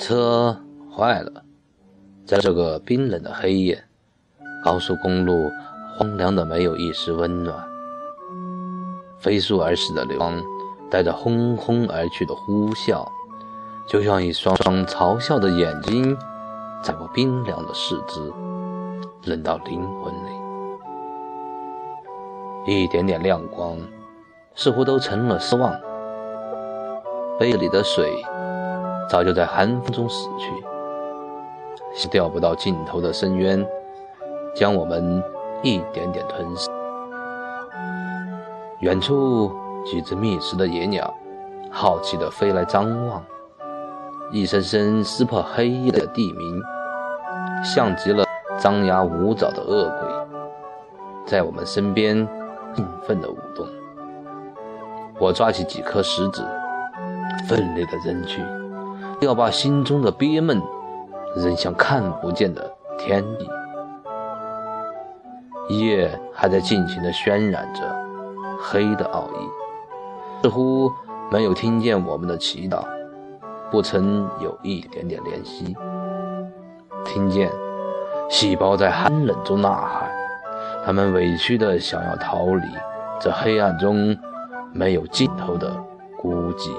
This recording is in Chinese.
车坏了，在这个冰冷的黑夜，高速公路荒凉的没有一丝温暖。飞速而逝的流光，带着轰轰而去的呼啸，就像一双双嘲笑的眼睛，在我冰凉的四肢，冷到灵魂里。一点点亮光，似乎都成了失望。杯里的水。早就在寒风中死去，是钓不到尽头的深渊，将我们一点点吞噬。远处几只觅食的野鸟，好奇地飞来张望，一声声撕破黑夜的地鸣，像极了张牙舞爪的恶鬼，在我们身边兴奋地舞动。我抓起几颗石子，奋力地扔去。要把心中的憋闷扔向看不见的天地。夜还在尽情地渲染着黑的奥义，似乎没有听见我们的祈祷，不曾有一点点怜惜。听见细胞在寒冷中呐喊，他们委屈地想要逃离这黑暗中没有尽头的孤寂。